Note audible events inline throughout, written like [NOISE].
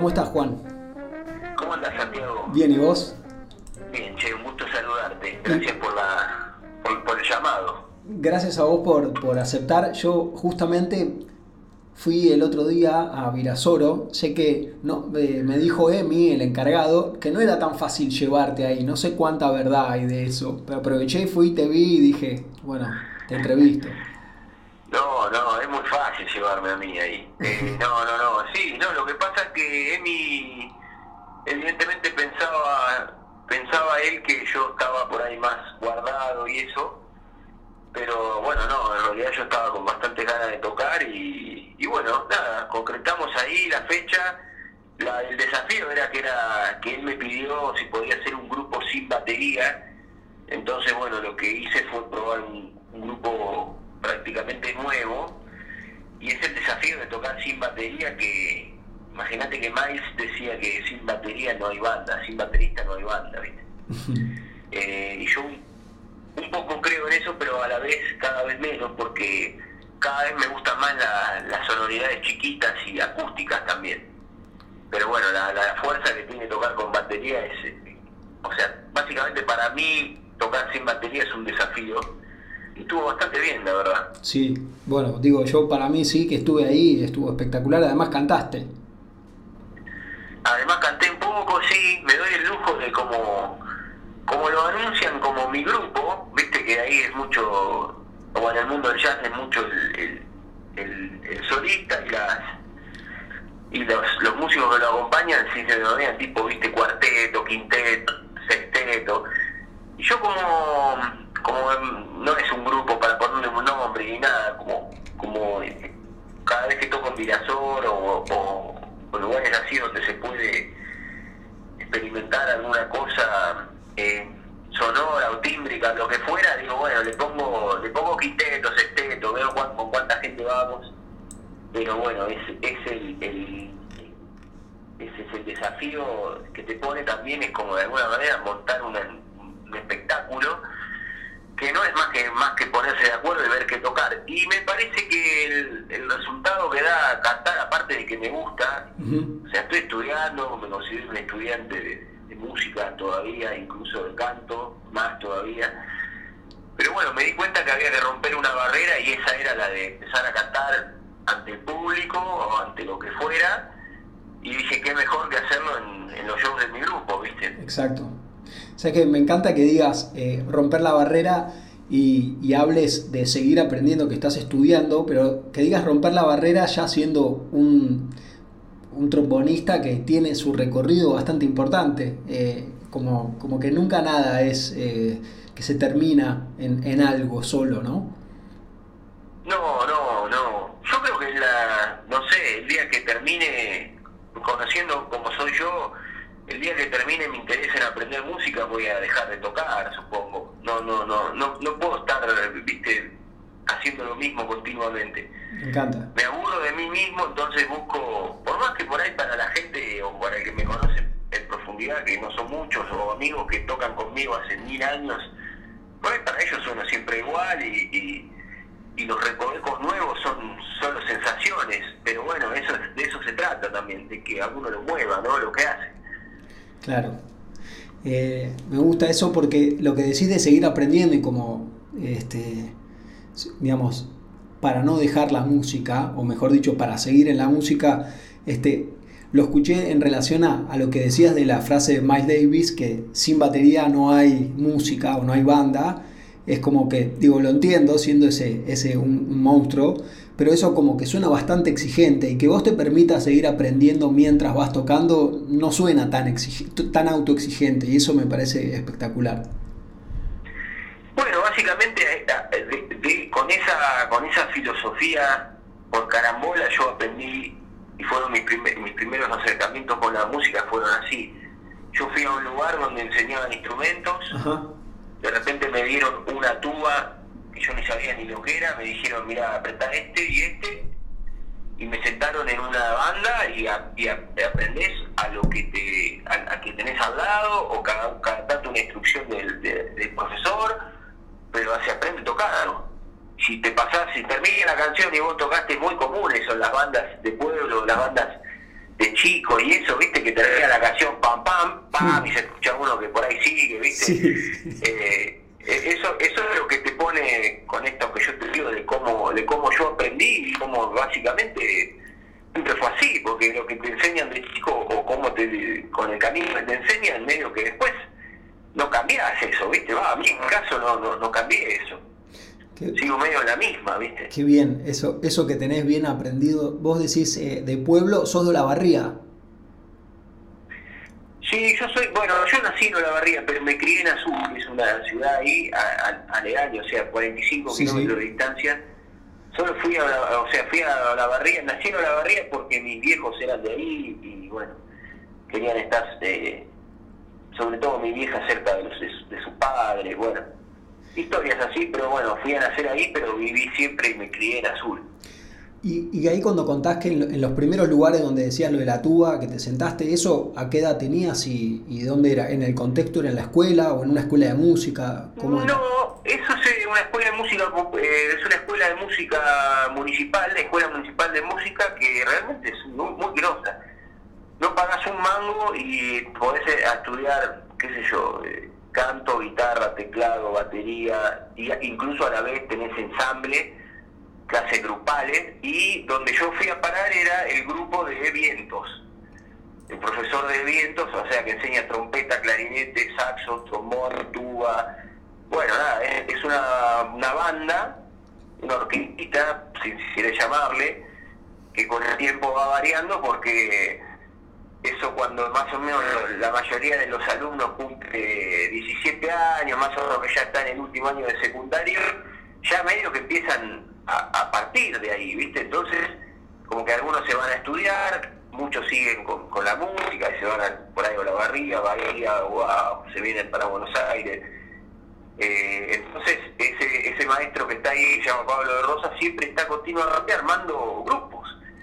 ¿Cómo estás, Juan? ¿Cómo andas, Santiago? Bien, ¿y vos? Bien, che, un gusto saludarte. Gracias por, la, por, el llamado. Gracias a vos por, por aceptar. Yo justamente fui el otro día a Virasoro. Sé que no, eh, me dijo Emi, el encargado, que no era tan fácil llevarte ahí. No sé cuánta verdad hay de eso. Pero aproveché, fui, te vi y dije, bueno, te entrevisto. No, no, es muy fácil llevarme a mí ahí. [LAUGHS] Eh, no, no, no, sí, no, lo que pasa es que Emi evidentemente pensaba, pensaba él que yo estaba por ahí más guardado y eso, pero bueno, no, en realidad yo estaba con bastantes ganas de tocar y, y bueno, nada, concretamos ahí la fecha. La, el desafío era que era que él me pidió si podía hacer un grupo sin batería, entonces bueno, lo que hice fue probar un grupo prácticamente nuevo y es el desafío de tocar sin batería que imagínate que Miles decía que sin batería no hay banda, sin baterista no hay banda, ¿viste? [LAUGHS] Eh, y yo un, poco creo en eso, pero a la vez cada vez menos porque cada vez me gustan más las sonoridades chiquitas y acústicas también. Pero bueno, la, la fuerza que tiene tocar con batería es, eh, o sea, básicamente para mí tocar sin batería es un desafío estuvo bastante bien, la verdad. Sí, bueno, digo, yo para mí sí que estuve ahí, estuvo espectacular, además cantaste. Además canté un poco, sí, me doy el lujo de como, como lo anuncian como mi grupo, viste que ahí es mucho, o en el mundo del jazz es mucho el, el, solista y las y los, los músicos que lo acompañan sí se denominan tipo, viste, cuarteto, quinteto, sexteto. Y yo como como no es un grupo para ponerle un nombre ni nada, como, como eh, cada vez que toco en Virasor o, lugares así donde se puede experimentar alguna cosa eh, sonora o tímbrica, lo que fuera, digo, bueno, le pongo, le pongo quinteto, sexteto, veo con cuánta gente vamos, pero bueno, es, es el, el es el desafío que te pone también, es como de alguna manera montar un espectáculo que no es más que más que ponerse de acuerdo y ver qué tocar. Y me parece que el, resultado que da cantar, aparte de que me gusta, o sea, estoy estudiando, me considero un estudiante de, música todavía, incluso de canto, más todavía. Pero bueno, me di cuenta que había que romper una barrera y esa era la de empezar a cantar ante el público o ante lo que fuera. Y dije, qué mejor que hacerlo en, en los shows de mi grupo, ¿viste? Exacto. Sea que me encanta que digas eh, romper la barrera y, hables de seguir aprendiendo, que estás estudiando, pero que digas romper la barrera ya siendo un, un trombonista que tiene su recorrido bastante importante. Eh, como, como que nunca nada es eh, que se termina en, en algo solo, ¿no? No, no, no. Yo creo que la, no sé, el día que termine conociendo como soy yo, el día que termine mi interés en aprender música voy a dejar de tocar, supongo. No, no, no, no, no puedo estar, viste, haciendo lo mismo continuamente. Me encanta. Me aburro de mí mismo, entonces busco, por más que por ahí para la gente o para el que me conoce en profundidad, que no son muchos, o amigos que tocan conmigo hace mil años, por ahí para ellos suena siempre igual y, y, los recovecos nuevos son solo sensaciones, pero bueno, eso de eso se trata también, de que a uno lo mueva, ¿no? Lo que hace. Claro. Eh, me gusta eso porque lo que decís de seguir aprendiendo y como, este, digamos, para no dejar la música, o mejor dicho, para seguir en la música, este, lo escuché en relación a, lo que decías de la frase de Miles Davis, que sin batería no hay música o no hay banda. Es como que, digo, lo entiendo siendo ese, ese un monstruo, pero eso como que suena bastante exigente y que vos te permitas seguir aprendiendo mientras vas tocando no suena tan, tan autoexigente y eso me parece espectacular. Bueno, básicamente eh, con, esa, con esa filosofía por carambola yo aprendí y fueron mis, mis primeros acercamientos con la música fueron así. Yo fui a un lugar donde enseñaban instrumentos, de repente me dieron una tuba que yo no sabía ni lo que era, me dijeron, mira, apretá este y este, y me sentaron en una banda y, aprendés a lo que te a, que tenés al lado, o cada, cada tanto una instrucción del, profesor, pero se aprende a tocar, ¿no? Si te pasás, si termina la canción y vos tocaste, muy común eso, las bandas de pueblo, las bandas de chico y eso, viste, que te traía la canción pam pam, pam, y se escucha uno que por ahí sigue, viste. Eh, e, eso, eso es lo que te pone con esto que yo te digo de cómo, de cómo yo aprendí y cómo básicamente siempre fue así, porque lo que te enseñan de chico o cómo te, con el camino que te enseñan, medio que después no cambias eso, viste, va, a mí en mi caso no, no, no cambié eso. Sigo medio la misma, ¿viste? Qué bien, eso, eso que tenés bien aprendido. Vos decís eh, de pueblo, sos de la barría. Sí, yo soy, bueno, yo nací en la barría, pero me crié en Azul, que es una ciudad ahí, aledaña, o sea, 45 kilómetros de distancia. Solo fui a la, o sea, fui a la barría, nací en la barría porque mis viejos eran de ahí y bueno, querían estar, eh, sobre todo mi vieja cerca de, los, de su padre, bueno historias así, pero bueno, fui a nacer ahí, pero viví siempre y me crié en azul. Y, y ahí cuando contás que en, los primeros lugares donde decías lo de la tuba, que te sentaste, ¿eso a qué edad tenías y, y dónde era? ¿En el contexto era en la escuela o en una escuela de música? ¿Cómo no, eso es una escuela de música, eh, es una escuela de música municipal, la escuela municipal de música que realmente es muy, muy grosa. No pagas un mango y podés eh, estudiar, qué sé yo, eh, canto, guitarra, teclado, batería, y incluso a la vez tenés ensamble, clases grupales, y donde yo fui a parar era el grupo de vientos. El profesor de vientos, o sea, que enseña trompeta, clarinete, saxo, trombón, tuba. Bueno, nada, es, una, una banda, una orquestita, si, si quieres llamarle, que con el tiempo va variando porque eso cuando más o menos la mayoría de los alumnos cumple 17 años, más o menos que ya están en el último año de secundario, ya medio que empiezan a, partir de ahí, ¿viste? Entonces, como que algunos se van a estudiar, muchos siguen con, la música y se van por ahí a la barriga, Bahía, o se vienen para Buenos Aires. Eh, entonces, ese, ese maestro que está ahí, se llama Pablo de Rosa, siempre está continuamente armando grupos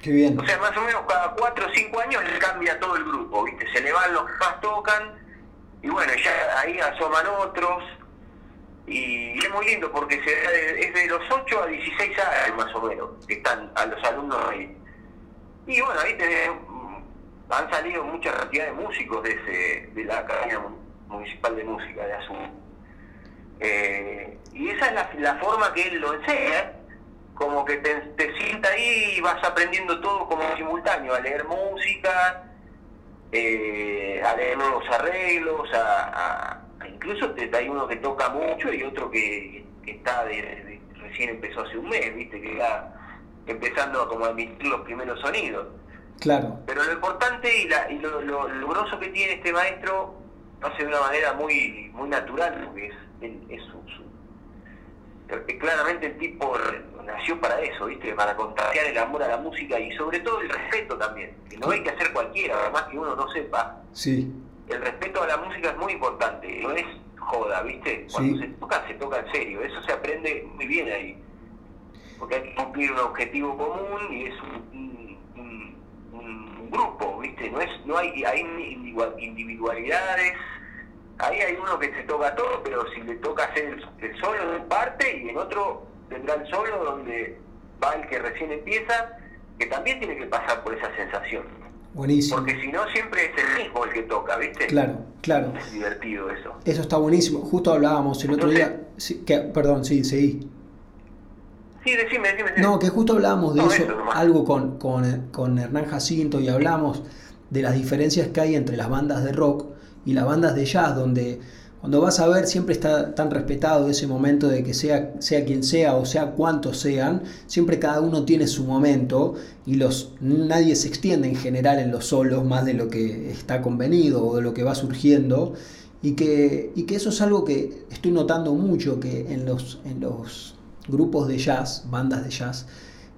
bien. O sea, más o menos cada cuatro o cinco años le cambia todo el grupo, ¿viste? Se le van los que más tocan y bueno, ya ahí asoman otros. Y es muy lindo porque es de los 8 a 16 años más o menos que están a los alumnos ahí. Y bueno, ahí han salido mucha cantidad de músicos de, la Academia Municipal de Música de Azul. Eh, y esa es la forma que él lo enseña como que te, te sienta ahí y vas aprendiendo todo como simultáneo, a leer música, eh, a leer nuevos arreglos, a, incluso te, hay uno que toca mucho y otro que, está de, recién empezó hace un mes, viste, que está empezando a como a emitir los primeros sonidos. Claro. Pero lo importante y, la, y lo, lo, que tiene este maestro lo hace de una manera muy muy natural, porque es, es su, claramente el tipo nació para eso, ¿viste? Para contagiar el amor a la música y sobre todo el respeto también, que no hay que hacer cualquiera, además que uno no sepa. Sí. El respeto a la música es muy importante, no es joda, ¿viste? Cuando se toca, se toca en serio, eso se aprende muy bien ahí. Porque hay que cumplir un objetivo común y es un, un, grupo, ¿viste? No, es, no hay, hay individualidades ahí hay uno que se toca todo, pero si le toca hacer el, solo en parte y en otro tendrá el solo donde va el que recién empieza, que también tiene que pasar por esa sensación. Buenísimo. Porque si no, siempre es el mismo el que toca, ¿viste? Claro, claro. Es divertido eso. Eso está buenísimo. Justo hablábamos el otro día. que, perdón, sí, seguí. Sí, decime, decime, No, que justo hablábamos de eso, algo con, con, con Hernán Jacinto y hablamos de las diferencias que hay entre las bandas de rock y las bandas de jazz, donde cuando vas a ver siempre está tan respetado ese momento de que sea, sea quien sea o sea cuantos sean, siempre cada uno tiene su momento y los, nadie se extiende en general en los solos más de lo que está convenido o de lo que va surgiendo. Y que, y que eso es algo que estoy notando mucho, que en los, en los grupos de jazz, bandas de jazz,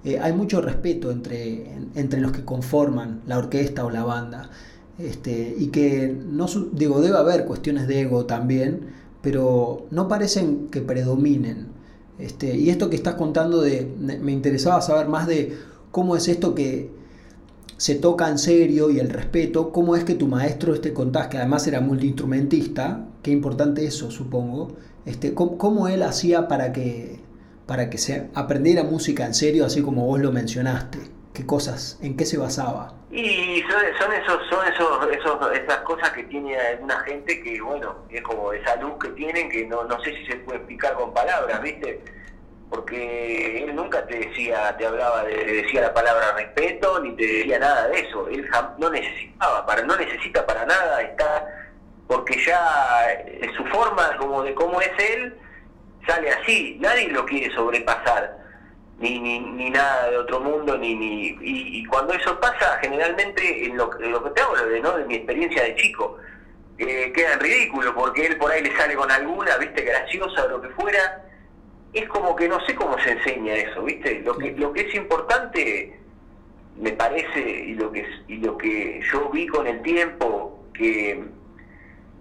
eh, hay mucho respeto entre, entre los que conforman la orquesta o la banda. Este, y que no digo debe haber cuestiones de ego también pero no parecen que predominen. Este, y esto que estás contando de me interesaba saber más de cómo es esto que se toca en serio y el respeto cómo es que tu maestro este contás que además era multiinstrumentista qué importante eso supongo este cómo, él hacía para que para que se aprendiera música en serio así como vos lo mencionaste ¿Qué cosas? ¿En qué se basaba? Y son, esos, son esos, esos, esas cosas que tiene alguna gente que, bueno, es como esa luz que tienen que no, no sé si se puede explicar con palabras, ¿viste? Porque él nunca te decía, te hablaba, de, decía la palabra respeto, ni te decía nada de eso. Él no necesitaba, para, no necesita para nada estar, porque ya eh, su forma como de cómo es él sale así, nadie lo quiere sobrepasar ni, ni, ni nada de otro mundo, ni, ni y, cuando eso pasa, generalmente, en lo, lo que te hablo de, ¿no? de mi experiencia de chico, eh, queda en ridículo, porque él por ahí le sale con alguna, viste, graciosa o lo que fuera, es como que no sé cómo se enseña eso, viste, lo que, lo que es importante, me parece, y lo que, y lo que yo vi con el tiempo, que,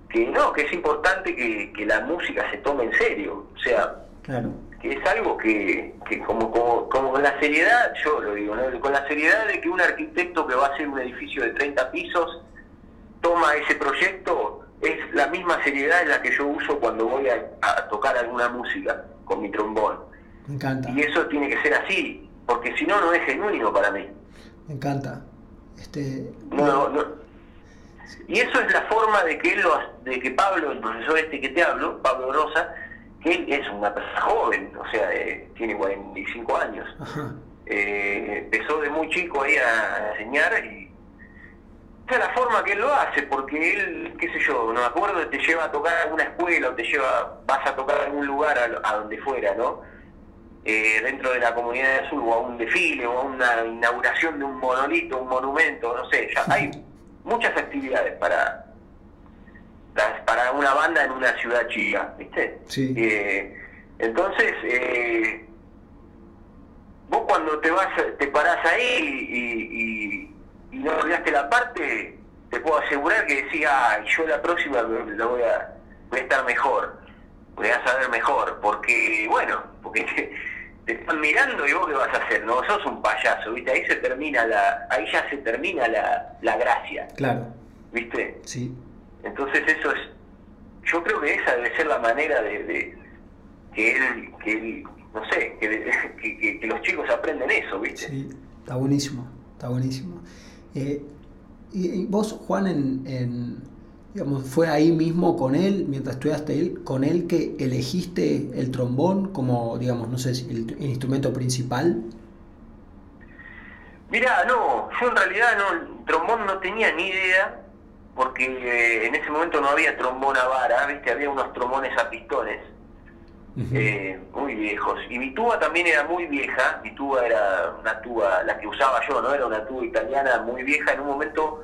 que no, que es importante que, que la música se tome en serio, o sea, claro que es algo que, que como, como, como, con la seriedad, yo lo digo, con la seriedad de que un arquitecto que va a hacer un edificio de 30 pisos toma ese proyecto, es la misma seriedad en la que yo uso cuando voy a, tocar alguna música con mi trombón. Me encanta. Y eso tiene que ser así, porque si no, no es genuino para mí. Me encanta. Este... No, no, Y eso es la forma de que él lo, de que Pablo, el profesor este que te hablo, Pablo Rosa, que él es una persona joven, o sea, eh, tiene 45 años. Eh, empezó de muy chico ahí a, enseñar y esa es la forma que él lo hace, porque él, qué sé yo, no me acuerdo, te lleva a tocar a alguna escuela o te lleva, vas a tocar a algún lugar a, donde fuera, ¿no? Eh, dentro de la comunidad de sur o a un desfile o a una inauguración de un monolito, un monumento, no sé, ya hay muchas actividades para para una banda en una ciudad chica, ¿viste? Sí. Eh, entonces, eh, vos cuando te vas, te parás ahí y, no olvidaste la parte, te puedo asegurar que decís, ah, yo la próxima lo voy a, voy a estar mejor, voy a saber mejor, porque, bueno, porque te, están mirando y vos qué vas a hacer, no sos un payaso, ¿viste? Ahí se termina la, ahí ya se termina la, la gracia. Claro. ¿Viste? Sí. Entonces eso es, yo creo que esa debe ser la manera de, que él, que no sé, [LAUGHS] que, que, los chicos aprenden eso, ¿viste? Sí, está buenísimo, está buenísimo. Eh, y, vos, Juan, en, digamos, fue ahí mismo con él, mientras estudiaste él, con él que elegiste el trombón como, digamos, no sé, el, el instrumento principal. Mirá, no, yo en realidad no, el trombón no tenía ni idea, porque eh, en ese momento no había trombón a vara, ¿viste? había unos trombones a pistones, eh, muy viejos. Y mi tuba también era muy vieja, mi tuba era una tuba, la que usaba yo, no era una tuba italiana muy vieja, en un momento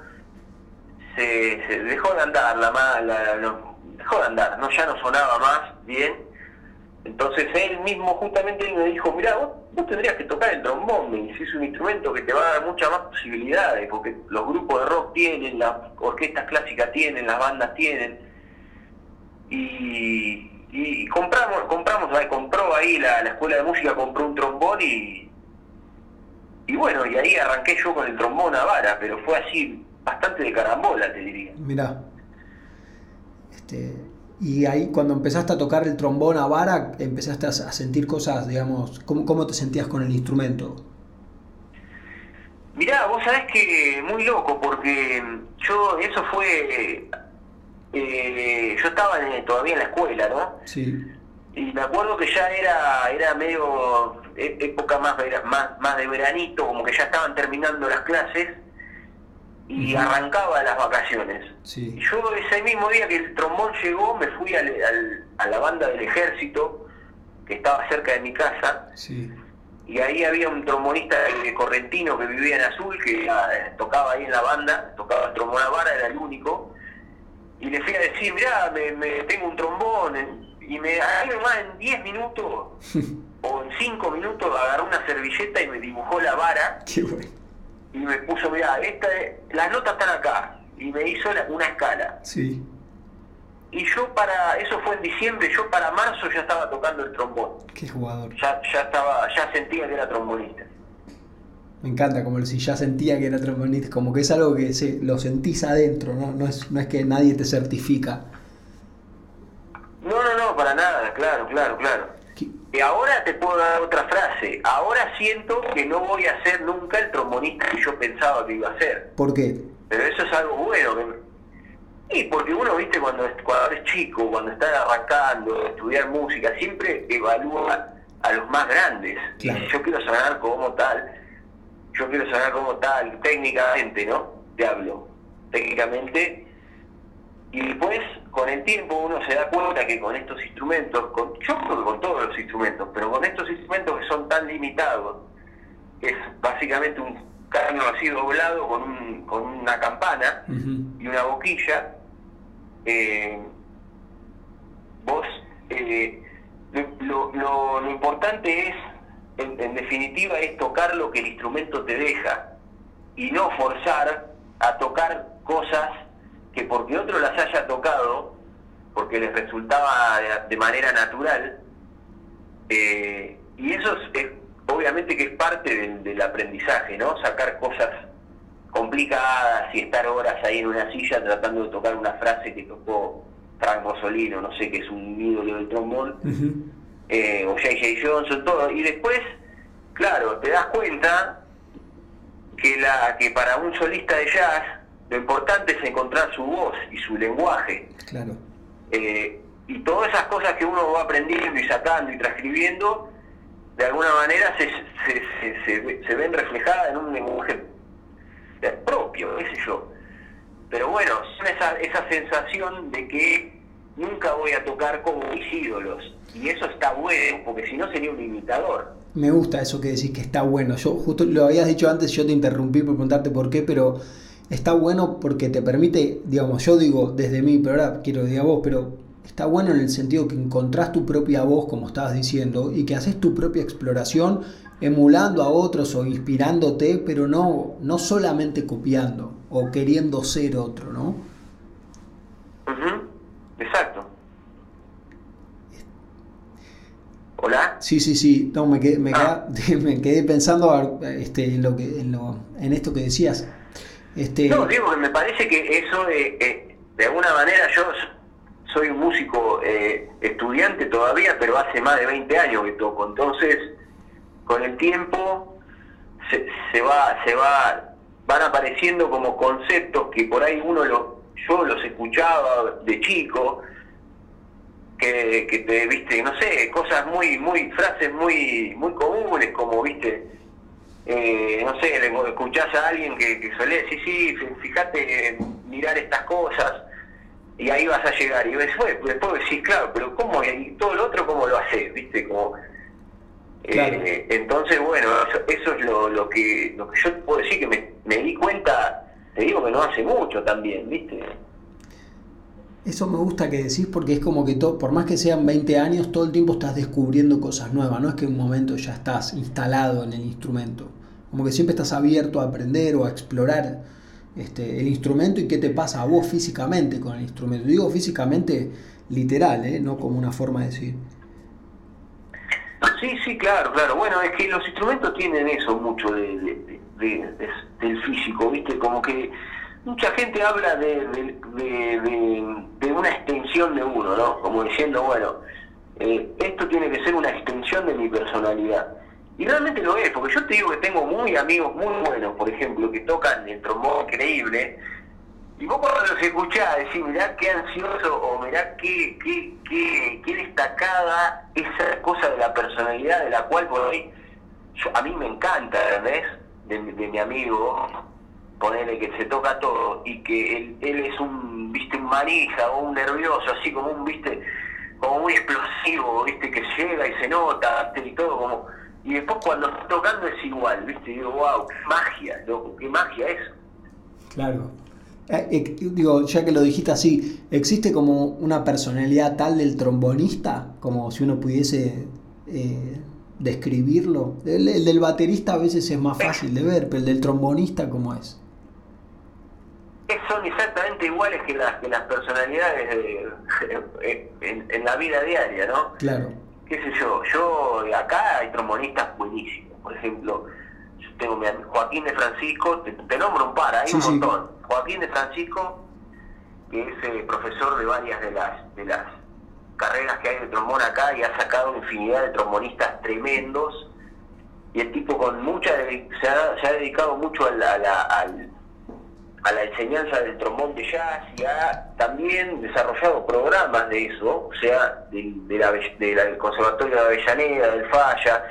se, dejó de andar, la, la, dejó de andar, no ya no sonaba más bien entonces él mismo justamente me dijo, mira, vos, tendrías que tocar el trombón, me es un instrumento que te va a dar muchas más posibilidades, porque los grupos de rock tienen, las orquestas clásicas tienen, las bandas tienen. Y, compramos, compramos, compró ahí la, escuela de música, compró un trombón y, y bueno, y ahí arranqué yo con el trombón a vara, pero fue así, bastante de carambola, te diría. Mira, este, y ahí cuando empezaste a tocar el trombón a vara, empezaste a sentir cosas, digamos, ¿cómo, cómo te sentías con el instrumento? Mirá, vos sabés que muy loco, porque yo, eso fue, eh, yo estaba todavía en la escuela, ¿no? Sí. Y me acuerdo que ya era, era medio e, época más, más, más de veranito, como que ya estaban terminando las clases, y arrancaba las vacaciones. Y yo ese mismo día que el trombón llegó me fui al, a la banda del ejército que estaba cerca de mi casa. Y ahí había un trombonista correntino que vivía en Azul que tocaba ahí en la banda, tocaba el trombón a vara, era el único. Y le fui a decir, mirá, me, tengo un trombón y me ahí nomás en 10 minutos [LAUGHS] o en 5 minutos agarró una servilleta y me dibujó la vara. Qué bueno y me puso, mira, esta, las notas están acá, y me hizo una escala. Sí. Y yo para, eso fue en diciembre, yo para marzo ya estaba tocando el trombón. Qué jugador. Ya, ya estaba, ya sentía que era trombonista. Me encanta, como si ya sentía que era trombonista, como que es algo que se, lo sentís adentro, ¿no? No es, no es que nadie te certifica. No, no, no, para nada, claro, claro, claro. Y ahora te puedo dar otra frase. Ahora siento que no voy a ser nunca el trombonista que yo pensaba que iba a ser. ¿Por qué? Pero eso es algo bueno. Y porque uno, viste, cuando, cuando es chico, cuando está arrancando estudiar música, siempre evalúa a los más grandes. Yo quiero sonar como tal, yo quiero sonar como tal, técnicamente, ¿no? Te hablo, técnicamente. Y después, con el tiempo, uno se da cuenta que con estos instrumentos, con, yo creo que con todos los instrumentos, pero con estos instrumentos que son tan limitados, que es básicamente un carno así doblado con, un, con una campana y una boquilla, eh, vos, eh, lo, lo, importante es, en, definitiva, es tocar lo que el instrumento te deja y no forzar a tocar cosas que porque otro las haya tocado, porque les resultaba de, manera natural, eh, y eso es, obviamente que es parte del, aprendizaje, ¿no? Sacar cosas complicadas y estar horas ahí en una silla tratando de tocar una frase que tocó Frank Rosolino, no sé, que es un ídolo del trombón, eh, o J.J. Johnson, todo. Y después, claro, te das cuenta que, la, que para un solista de jazz lo importante es encontrar su voz y su lenguaje. Claro. Eh, y todas esas cosas que uno va aprendiendo y sacando y transcribiendo, de alguna manera se, se, se, ven reflejadas en un lenguaje propio, qué sé yo. Pero bueno, esa, esa sensación de que nunca voy a tocar como mis ídolos. Y eso está bueno, porque si no sería un imitador. Me gusta eso que decís que está bueno. Yo justo lo habías dicho antes, yo te interrumpí por preguntarte por qué, pero está bueno porque te permite, digamos, yo digo desde mí, pero ahora quiero decir a vos, pero está bueno en el sentido que encontrás tu propia voz, como estabas diciendo, y que haces tu propia exploración emulando a otros o inspirándote, pero no, no solamente copiando o queriendo ser otro, ¿no? Exacto. ¿Hola? Sí, sí, sí. No, me quedé, me, ah. [LAUGHS] me quedé pensando este, en, lo que, en, lo, en esto que decías. Este... No, digo que me parece que eso, de, de alguna manera, yo soy un músico eh, estudiante todavía, pero hace más de 20 años que toco. Entonces, con el tiempo se, se va, se va, van apareciendo como conceptos que por ahí uno lo, yo los escuchaba de chico, que, que te viste, no sé, cosas muy, muy, frases muy, muy comunes, como viste, eh, no sé, escuchás a alguien que, que suele decir, sí, fíjate, mirar estas cosas, y ahí vas a llegar, y después, después decís, claro, pero ¿cómo? Y todo lo otro, ¿cómo lo haces? ¿Viste? Como, eh, entonces, bueno, eso, es lo, lo, que, lo que yo puedo decir que me, me di cuenta, te digo que no hace mucho también, ¿viste? Eso me gusta que decís porque es como que todo, por más que sean 20 años, todo el tiempo estás descubriendo cosas nuevas, no es que en un momento ya estás instalado en el instrumento, como que siempre estás abierto a aprender o a explorar este, el instrumento y qué te pasa a vos físicamente con el instrumento. Digo físicamente literal, ¿eh? no como una forma de decir. Sí, sí, claro, claro. Bueno, es que los instrumentos tienen eso mucho de, del físico, ¿viste? Como que mucha gente habla de, de, una extensión de uno, ¿no? Como diciendo, bueno, eh, esto tiene que ser una extensión de mi personalidad. Y realmente lo es, porque yo te digo que tengo muy amigos muy buenos, por ejemplo, que tocan el trombón increíble, y vos cuando los escuchás decís, mirá qué ansioso, o mirá qué, qué, qué, qué destacada esa cosa de la personalidad de la cual por hoy a mí me encanta, ¿verdad? De, de mi amigo, ponerle que se toca todo y que él, él es un, viste, un manija o un nervioso, así como un, viste, como muy explosivo, viste, que llega y se nota, y todo como... Y después cuando está tocando es igual, viste, digo, wow, qué magia, loco, qué magia eso. Claro. Eh, eh, digo, ya que lo dijiste así, ¿existe como una personalidad tal del trombonista? Como si uno pudiese eh, describirlo. El, el, del baterista a veces es más fácil de ver, pero el del trombonista, ¿cómo es? Son exactamente iguales que las, que las personalidades en, la vida diaria, ¿no? Claro. ¿Qué sé yo? Yo, acá hay trombonistas buenísimos. Por ejemplo, yo tengo mi Joaquín de Francisco, te, nombro un par, hay un montón. Joaquín de Francisco, que es eh, profesor de varias de las, de las carreras que hay de trombón acá y ha sacado infinidad de trombonistas tremendos. Y el tipo con mucha se ha, se ha dedicado mucho a la, a la, enseñanza del trombón de jazz y ha también desarrollado programas de eso, o sea, de, del Conservatorio de Avellaneda, del Falla.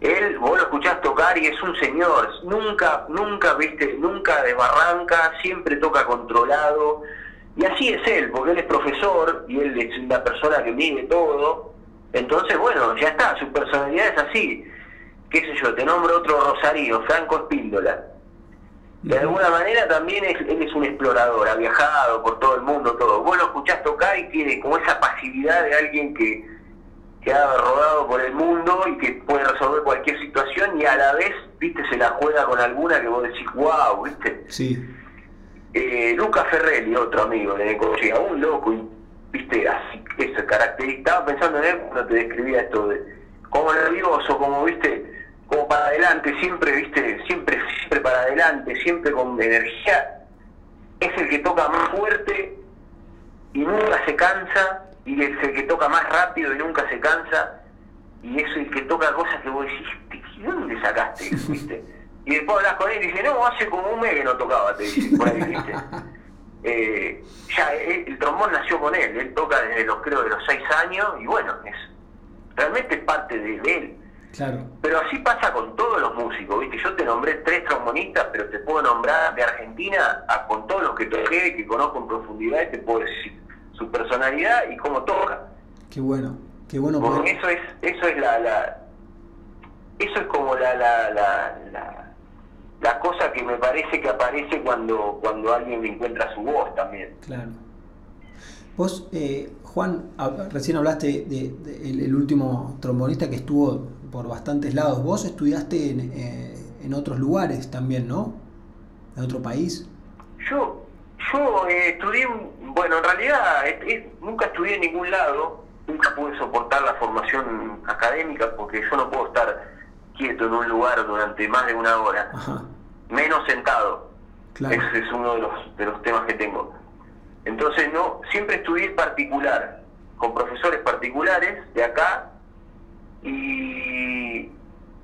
Él, vos lo escuchás tocar y es un señor, nunca, nunca, viste, nunca desbarranca, siempre toca controlado, y así es él, porque él es profesor y él es una persona que mide todo. Entonces, bueno, ya está, su personalidad es así. Qué sé yo, te nombro otro Rosario, Franco Espíndola. De alguna manera también él es un explorador, ha viajado por todo el mundo, todo. Vos lo escuchás tocar y tiene como esa pasividad de alguien que, que ha rodado por el mundo y que puede resolver cualquier situación y a la vez, viste, se la juega con alguna que vos decís, wow, viste. Sí eh, Luca Ferrelli, otro amigo de Necochea, un loco, y, viste, así, eso, característica. Estaba pensando en él cuando te describía esto de como nervioso, como, viste, como para adelante, siempre, viste, siempre, siempre para adelante, siempre con energía. Es el que toca más fuerte y nunca se cansa, y es el que toca más rápido y nunca se cansa, y es el que toca cosas que vos decís, ¿de dónde sacaste [LAUGHS] viste? Y después hablas con él y dice, no, hace como un mes que no tocaba, te dice, por ahí, ¿viste? [LAUGHS] Eh, ya el trombón nació con él, él toca desde los, creo, de los seis años, y bueno, es realmente es parte de, él. Claro. Pero así pasa con todos los músicos, ¿viste? Yo te nombré tres trombonistas, pero te puedo nombrar de Argentina a, con todos los que toqué, que conozco en profundidad, y te puedo decir su personalidad y cómo toca. Qué bueno, qué bueno. Porque eso es, eso es la, la eso es como la, la, la la cosa que me parece que aparece cuando, cuando alguien encuentra su voz también. Claro. Vos, eh, Juan, recién hablaste de, el, último trombonista que estuvo por bastantes lados. Vos estudiaste en, eh, en otros lugares también, ¿no? ¿En otro país? Yo, yo eh, estudié, bueno, en realidad nunca estudié en ningún lado, nunca pude soportar la formación académica porque yo no puedo estar quieto en un lugar durante más de una hora, menos sentado. Ese es uno de los, de los temas que tengo. Entonces, no siempre estudié particular, con profesores particulares de acá, y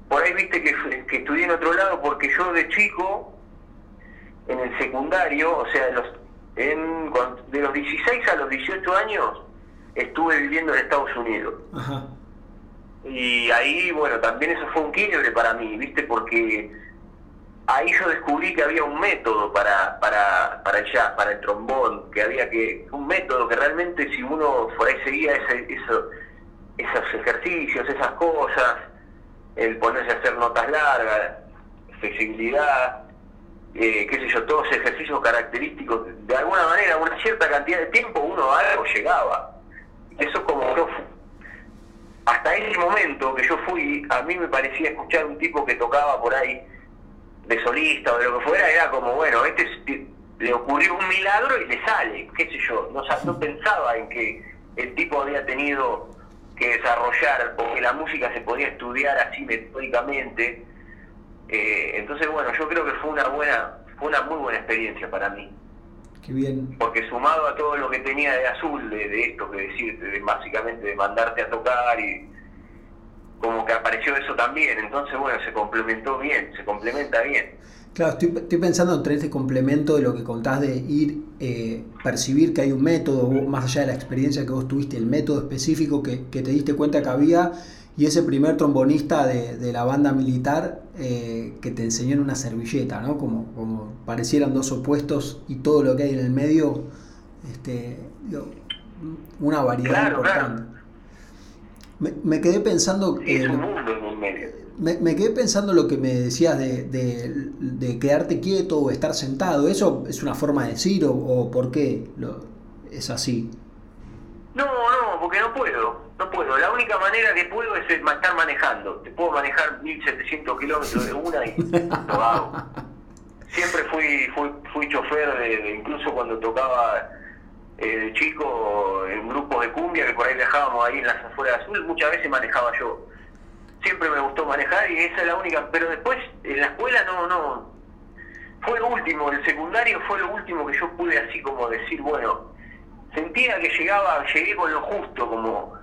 por ahí viste que, que estudié en otro lado porque yo de chico, en el secundario, o sea, de los, en, de los 16 a los 18 años, estuve viviendo en Estados Unidos. Ajá. Y ahí, bueno, también eso fue un quiebre para mí, ¿viste? Porque ahí yo descubrí que había un método para, para, para el jazz, para el trombón, que había que, un método que realmente si uno por ahí seguía ese, eso, esos ejercicios, esas cosas, el ponerse a hacer notas largas, flexibilidad, eh, qué sé yo, todos ejercicios característicos, de alguna manera, una cierta cantidad de tiempo uno a algo llegaba. Eso como yo hasta ese momento que yo fui, a mí me parecía escuchar un tipo que tocaba por ahí de solista o de lo que fuera, era como, bueno, este le ocurrió un milagro y le sale, qué sé yo, no, no pensaba en que el tipo había tenido que desarrollar o que la música se podía estudiar así metódicamente. Eh, entonces, bueno, yo creo que fue una buena, fue una muy buena experiencia para mí. Qué bien. Porque sumado a todo lo que tenía de azul, de, esto que decirte, de, básicamente de mandarte a tocar y como que apareció eso también. Entonces, bueno, se complementó bien, se complementa bien. Claro, estoy, estoy pensando entre este complemento de lo que contás de ir, eh, percibir que hay un método, más allá de la experiencia que vos tuviste, el método específico que, que te diste cuenta que había y ese primer trombonista de, la banda militar eh, que te enseñó en una servilleta, ¿no? Como, como parecieran dos opuestos y todo lo que hay en el medio, este, una variedad importante. Me, quedé pensando... Me, quedé pensando lo que me decías de, de, quedarte quieto o estar sentado. ¿Eso es una forma de decir o, o por qué lo, es así? No, no, porque no puedo no puedo. La única manera que puedo es estar manejando. Te puedo manejar 1700 kilómetros de una y lo hago. Siempre fui, fui, fui chofer, de, incluso cuando tocaba eh, chico en grupos de cumbia, que por ahí viajábamos ahí en las afueras de Azul, muchas veces manejaba yo. Siempre me gustó manejar y esa es la única. Pero después en la escuela no, no. Fue lo último, el secundario fue lo último que yo pude así como decir, bueno, sentía que llegaba, llegué con lo justo como,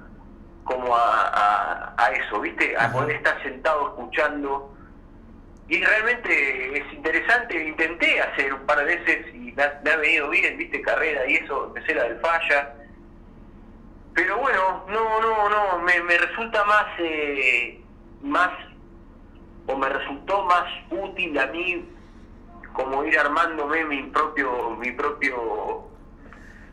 como a, a, eso, ¿viste? A poder estar sentado escuchando. Y realmente es interesante, intenté hacer un par de veces y me ha, venido bien, ¿viste? Carrera y eso, empecé la del falla. Pero bueno, no, no, no, me, me resulta más, eh, más, o me resultó más útil a mí como ir armándome mi propio, mi propio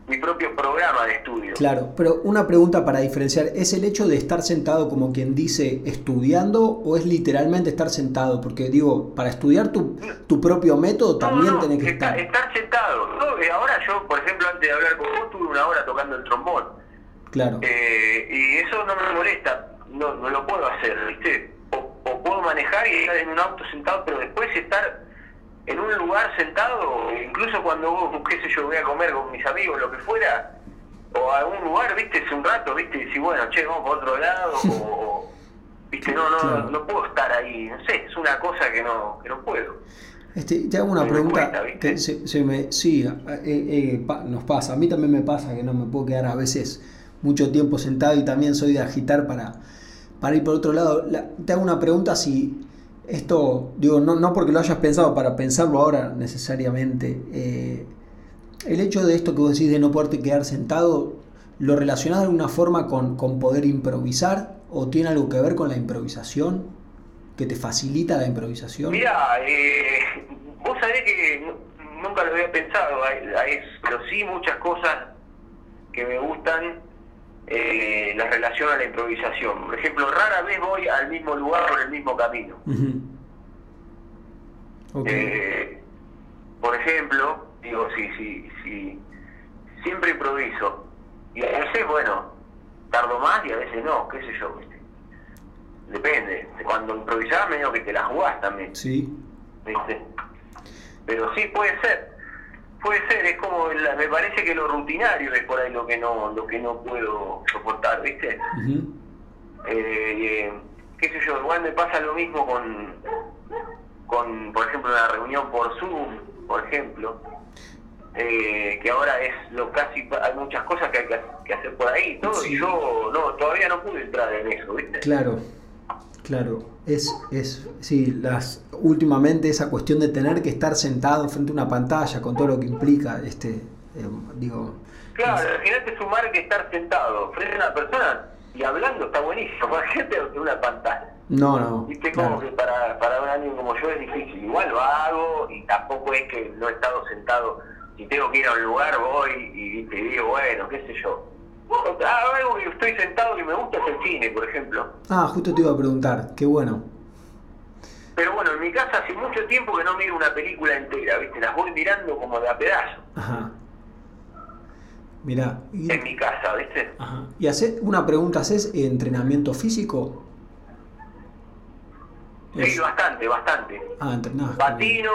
mi propio programa de estudio. Claro, pero una pregunta para diferenciar, ¿es el hecho de estar sentado como quien dice estudiando o es literalmente estar sentado? Porque digo, para estudiar tu, tu propio método también no, que estar. Estar sentado. Eh, ahora yo, por ejemplo, antes de hablar con vos, estuve una hora tocando el trombón. Claro. Eh, y eso no me molesta, no, no lo puedo hacer, ¿viste? O, o puedo manejar y estar en un auto sentado, pero después estar en un lugar sentado, incluso cuando vos, qué sé yo, voy a comer con mis amigos, lo que fuera, o a algún lugar, viste, es un rato, viste, y si bueno, che, vamos por otro lado, o, [LAUGHS] viste, no, no, no puedo estar ahí, no sé, es una cosa que no, que no puedo. Este, te hago una pregunta. que se, me, sí, eh, eh, nos pasa, a mí también me pasa que no me puedo quedar a veces mucho tiempo sentado y también soy de agitar para, para ir por otro lado. te hago una pregunta si esto, digo, no, no porque lo hayas pensado, para pensarlo ahora necesariamente, eh, el hecho de esto que vos decís de no poderte quedar sentado, ¿lo relacionás de alguna forma con, con poder improvisar o tiene algo que ver con la improvisación? ¿Que te facilita la improvisación? Mira, eh, vos sabés que nunca lo había pensado, pero sí muchas cosas que me gustan eh, la relación a la improvisación. Por ejemplo, rara vez voy al mismo lugar por el mismo camino. Eh, por ejemplo, digo, si, si, si siempre improviso y a veces, bueno, tardo más y a veces no, qué sé yo, Depende. Cuando improvisás, medio que te la jugás también. Sí. ¿Viste? Pero sí puede ser. Puede ser, es como, me parece que lo rutinario es por ahí lo que no lo que no puedo soportar, ¿viste? Eh, qué sé yo, igual me pasa lo mismo con, con por ejemplo, una reunión por Zoom, por ejemplo, eh, que ahora es lo casi, hay muchas cosas que hay que, hacer por ahí, todo, y yo no, todavía no pude entrar en eso, ¿viste? Claro. Claro, es, es, sí, las, últimamente esa cuestión de tener que estar sentado frente a una pantalla con todo lo que implica, este, eh, digo... Claro, al final te sumar que estar sentado frente a una persona y hablando está buenísimo, [LAUGHS] gente de una pantalla. No, no. Viste como que para, para un año como yo es difícil, igual lo hago y tampoco es que no he estado sentado, si tengo que ir a un lugar voy y, te digo, bueno, qué sé yo algo que estoy sentado y me gusta es el cine, por ejemplo. Ah, justo te iba a preguntar, qué bueno. Pero bueno, en mi casa hace mucho tiempo que no miro una película entera, ¿viste? Las voy mirando como de a pedazo. Ajá. Mirá. En mi casa, ¿viste? Ajá. Y hace una pregunta, ¿haces entrenamiento físico? Sí, bastante, bastante. Ah, entrenás. Patino,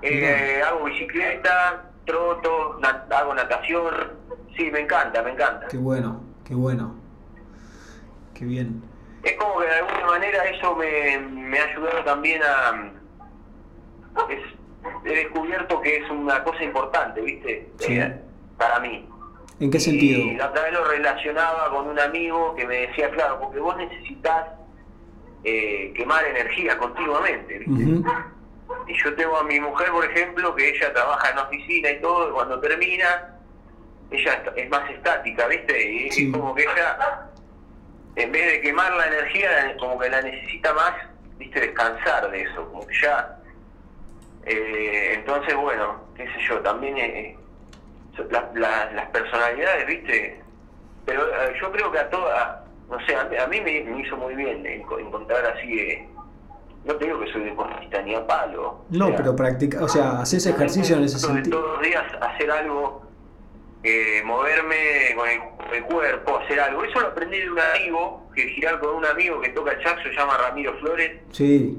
eh, hago bicicleta, troto, hago natación Sí, me encanta, me encanta. Qué bueno, qué bueno. Qué bien. Es como que de alguna manera eso me, me ha ayudado también a... he descubierto que es una cosa importante, ¿viste? Sí. Eh, para mí. ¿En qué sentido? Y la otra vez lo relacionaba con un amigo que me decía, claro, porque vos necesitas eh, quemar energía continuamente, ¿viste? Y yo tengo a mi mujer, por ejemplo, que ella trabaja en oficina y todo, y cuando termina, ella es más estática, ¿viste? Y es como que ella, en vez de quemar la energía, como que la necesita más, ¿viste? Descansar de eso, como que ya... Eh, entonces, bueno, qué sé yo, también eh, las personalidades, ¿viste? Pero eh, yo creo que a todas, no sé, a, mí me, hizo muy bien encontrar así... no te digo que soy deportista ni a palo. No, pero practica, o sea, haces ejercicio en ese sentido. Todos los días hacer algo eh, moverme con el, cuerpo, hacer algo. Eso lo aprendí de un amigo, que girar con un amigo que toca saxo, se llama Ramiro Flores. Sí.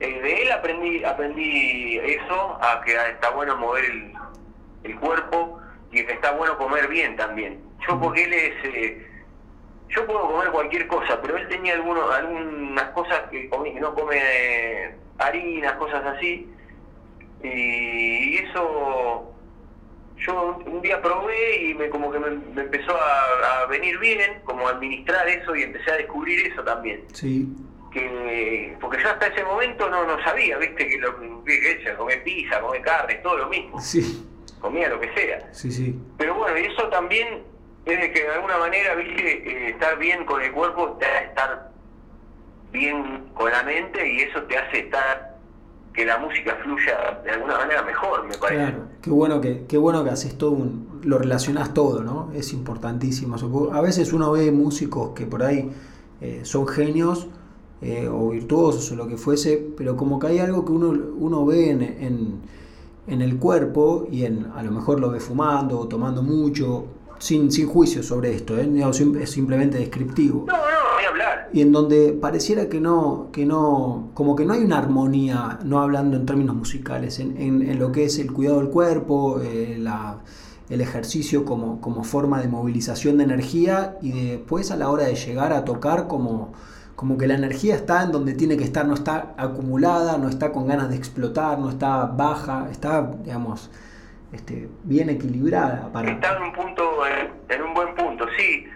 Eh, de él aprendí aprendí eso, a que está bueno mover el, el cuerpo y que está bueno comer bien también. Yo porque él es... Eh, yo puedo comer cualquier cosa, pero él tenía algunos, algunas cosas que, comí, que no come harinas, cosas así. Y eso yo un día probé y me como que me, empezó a, venir bien, como administrar eso y empecé a descubrir eso también. Sí. Que, porque yo hasta ese momento no, no sabía, viste, que lo que, que comer pizza, comer carne, todo lo mismo. Sí. Comía lo que sea. Sí, sí. Pero bueno, y eso también es que de alguna manera, viste, eh, estar bien con el cuerpo te hace estar bien con la mente y eso te hace estar que la música fluya de alguna manera mejor, me parece. Claro, qué bueno que, qué bueno que haces todo un, lo relacionás todo, ¿no? Es importantísimo. A veces uno ve músicos que por ahí eh, son genios eh, o virtuosos o lo que fuese, pero como que hay algo que uno, uno ve en, en, en, el cuerpo y en, a lo mejor lo ve fumando o tomando mucho, sin, sin juicio sobre esto, ¿eh? es simplemente descriptivo. No, no, hablar. Y en donde pareciera que no, que no, como que no hay una armonía, no hablando en términos musicales, en, en, lo que es el cuidado del cuerpo, eh, la, el ejercicio como, como forma de movilización de energía y después a la hora de llegar a tocar como, como que la energía está en donde tiene que estar, no está acumulada, no está con ganas de explotar, no está baja, está, digamos, este, bien equilibrada. Para... Está en un punto, en un buen punto, sí.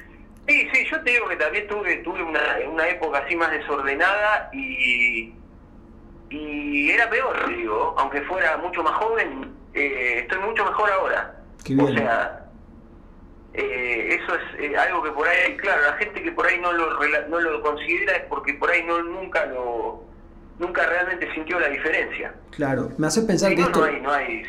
Sí, sí, yo te digo que también tuve, tuve una, una época así más desordenada y, y era peor, digo, aunque fuera mucho más joven, eh, estoy mucho mejor ahora. O sea, eh, eso es eh, algo que por ahí, claro, la gente que por ahí no lo, no lo considera es porque por ahí no nunca lo nunca realmente sintió la diferencia. Claro, me hace pensar que no, esto... no hay, no hay,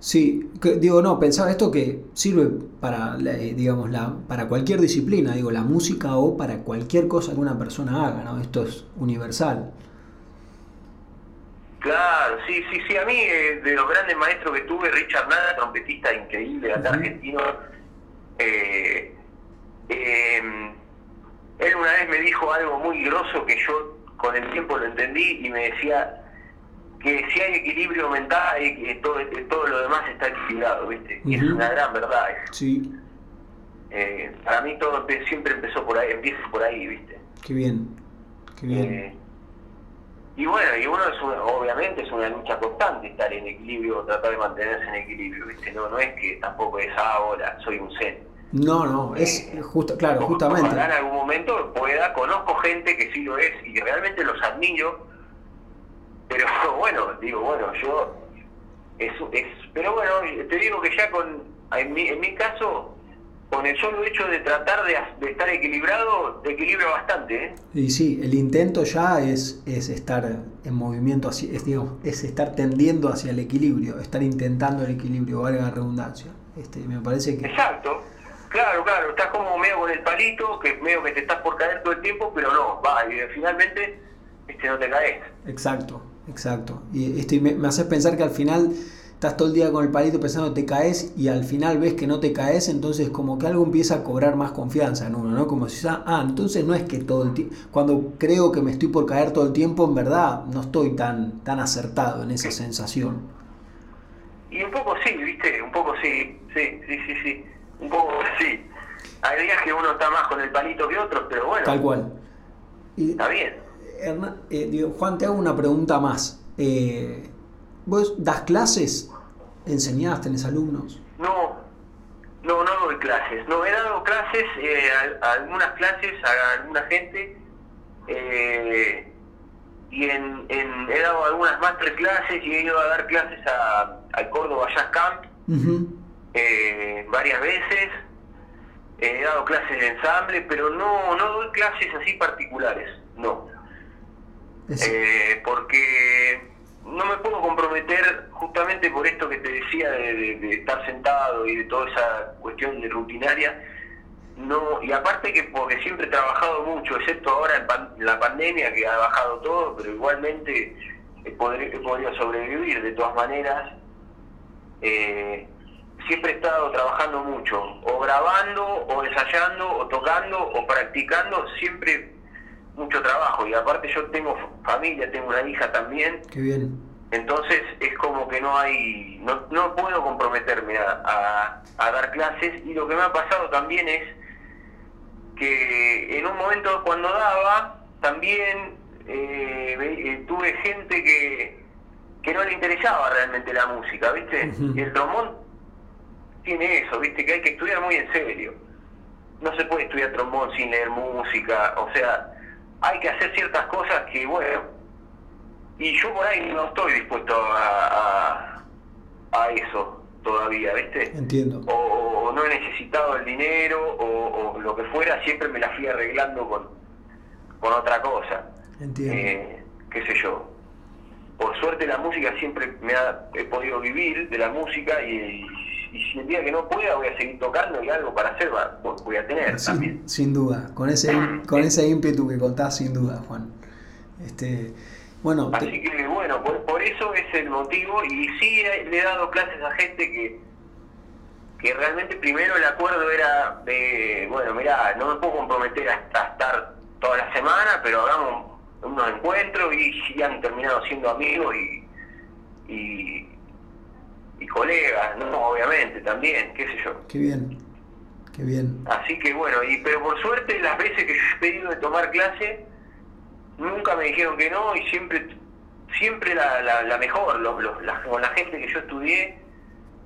Sí, digo, no, pensaba esto que sirve para, eh, digamos, la, para cualquier disciplina, digo, la música o para cualquier cosa que una persona haga, ¿no? Esto es universal. Claro, sí, sí, sí, a mí eh, de los grandes maestros que tuve, Richard Nada, trompetista increíble, acá argentino, eh, em, él una vez me dijo algo muy grosso que yo con el tiempo lo entendí y me decía, que si hay equilibrio mental que todo, todo lo demás está equilibrado, ¿viste? Y es una gran verdad eso. Sí. Eh, para mí todo siempre empezó por ahí, empieza por ahí, ¿viste? Qué bien, qué bien. Eh, y bueno, y uno es obviamente es una lucha constante estar en equilibrio, tratar de mantenerse en equilibrio, ¿viste? No, no es que tampoco es ahora, soy un zen. No, no, es eh, justo, claro, justamente. en algún momento pueda, conozco gente que sí lo es y realmente los admiro pero [LAUGHS] bueno, digo, bueno, yo, es, es, pero bueno, te digo que ya con, en mi, en mi caso, con el solo hecho de tratar de, estar equilibrado, te equilibra bastante. ¿eh? Y sí, el intento ya es, es estar en movimiento, es, es estar tendiendo hacia el equilibrio, estar intentando el equilibrio, valga la redundancia. Este, me parece que... Exacto, claro, claro, estás como medio con el palito, que medio que te estás por caer todo el tiempo, pero no, va, y finalmente este, no te caes. Exacto, Exacto. Y esto me, me hace pensar que al final estás todo el día con el palito pensando te caes y al final ves que no te caes, entonces como que algo empieza a cobrar más confianza en uno, ¿no? Como si, ah, entonces no es que todo el tiempo, cuando creo que me estoy por caer todo el tiempo, en verdad no estoy tan, tan acertado en esa sensación. Y un poco sí, viste, un poco sí, sí, sí, sí, sí, un poco sí. Hay días que uno está más con el palito que otros, pero bueno. Tal cual. está bien. Eh, Juan, te hago una pregunta más. Eh, ¿Vos das clases? ¿Enseñás? ¿Tenés alumnos? No, no, no doy clases. No, he dado clases, eh, algunas clases a alguna gente y en, he dado algunas masterclasses y he ido a dar clases a, al Córdoba Jazz Camp varias veces. He dado clases de ensamble, pero no, no doy clases así particulares, no. Eh, porque no me puedo comprometer justamente por esto que te decía de, estar sentado y de toda esa cuestión de rutinaria. No, y aparte que porque siempre he trabajado mucho, excepto ahora en, la pandemia que ha bajado todo, pero igualmente he, podido sobrevivir de todas maneras. Eh, siempre he estado trabajando mucho, o grabando, o ensayando, o tocando, o practicando, siempre mucho trabajo y aparte yo tengo familia, tengo una hija también. Qué bien. Entonces es como que no hay, no, no puedo comprometerme a, a, dar clases y lo que me ha pasado también es que en un momento cuando daba también eh, eh, tuve gente que, que no le interesaba realmente la música, ¿viste? Y el trombón tiene eso, viste, que hay que estudiar muy en serio. No se puede estudiar trombón sin leer música, o sea, hay que hacer ciertas cosas que, bueno, y yo por ahí no estoy dispuesto a, a, eso todavía, ¿viste? Entiendo. O, no he necesitado el dinero o, lo que fuera, siempre me la fui arreglando con, con otra cosa. Entiendo. Eh, qué sé yo. Por suerte la música siempre me ha he podido vivir de la música y, si el día que no pueda voy a seguir tocando y algo para hacer voy a tener sin, también. Sin duda, con ese [CLEARS THROAT] con ese ímpetu que contás sin duda, Juan. Este, bueno, Así que bueno, por, eso es el motivo y sí le he dado clases a gente que, que realmente primero el acuerdo era de, bueno, mira, no me puedo comprometer a, estar toda la semana, pero hagamos unos encuentros y sí han terminado siendo amigos y, y, colegas, ¿no? Obviamente también, qué sé yo. Qué bien, qué bien. Así que bueno, y pero por suerte las veces que yo he pedido de tomar clase, nunca me dijeron que no y siempre siempre la, la, mejor, con la gente que yo estudié,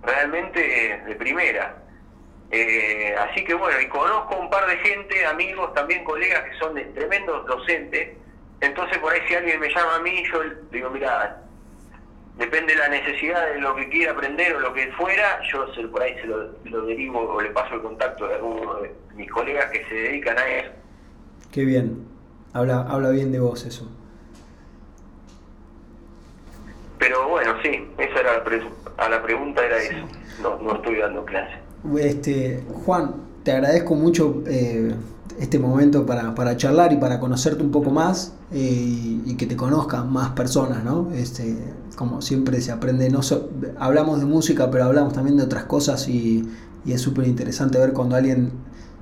realmente de primera. Eh, así que bueno, y conozco un par de gente, amigos, también colegas que son de tremendos docentes. Entonces por ahí si alguien me llama a mí, yo digo, mira, depende de la necesidad de lo que quiera aprender o lo que fuera, yo se, por ahí se lo, lo derivo o le paso el contacto de alguno de mis colegas que se dedican a eso. Qué bien. Habla, habla bien de vos eso. Pero bueno, sí, esa era la a la pregunta era eso. No, no estoy dando clase. Este, Juan, te agradezco mucho eh, este momento para, para, charlar y para conocerte un poco más eh, y, que te conozcan más personas, ¿no? Este, como siempre se aprende, no hablamos de música, pero hablamos también de otras cosas y, y es súper interesante ver cuando alguien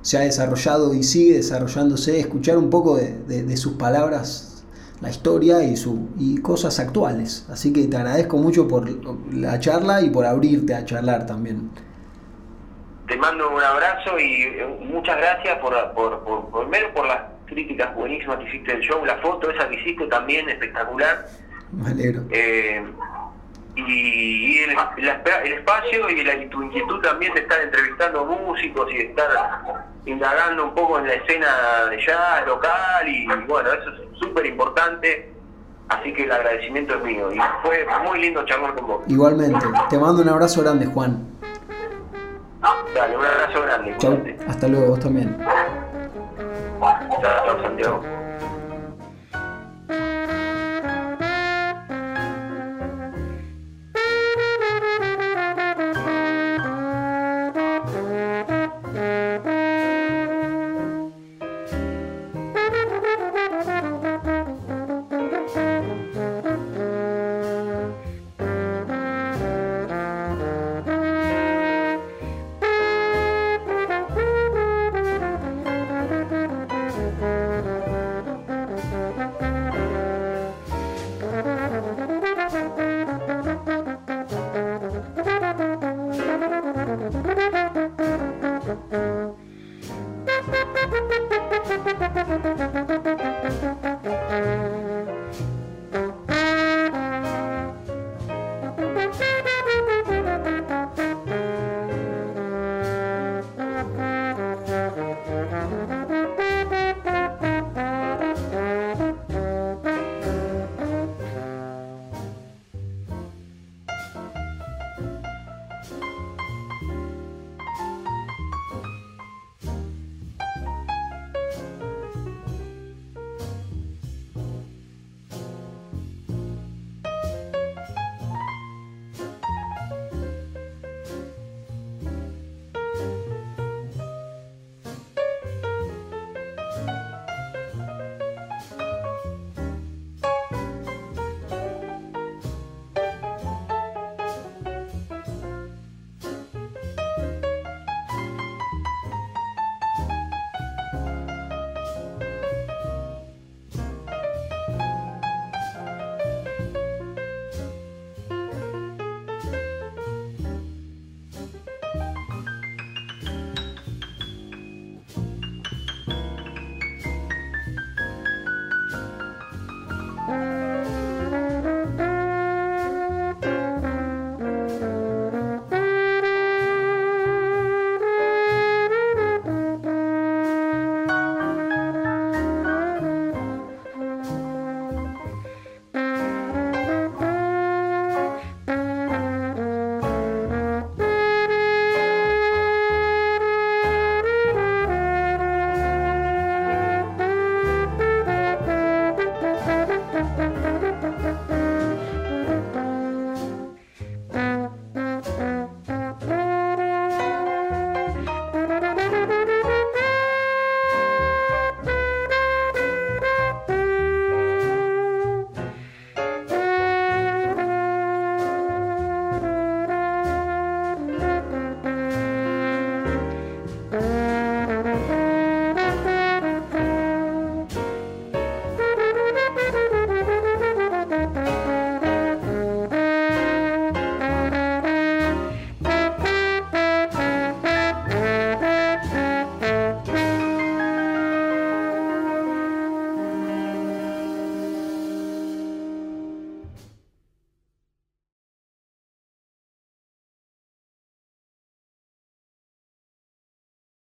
se ha desarrollado y sigue desarrollándose, escuchar un poco de, sus palabras, la historia y, su, y cosas actuales. Así que te agradezco mucho por la charla y por abrirte a charlar también. Te mando un abrazo y eh, muchas gracias por, por, por, por, por las críticas buenísimas que hiciste del show, la foto esa que hiciste también espectacular. Me alegro. Eh, y el, el, espacio y la, tu inquietud también de estar entrevistando músicos y de estar indagando un poco en la escena de jazz local y, bueno, eso es súper importante. Así que el agradecimiento es mío y fue muy lindo charlar con vos. Igualmente, te mando un abrazo grande, Juan. Dale, un abrazo grande. Chau. Hasta luego, vos también. Chao, chao, Santiago.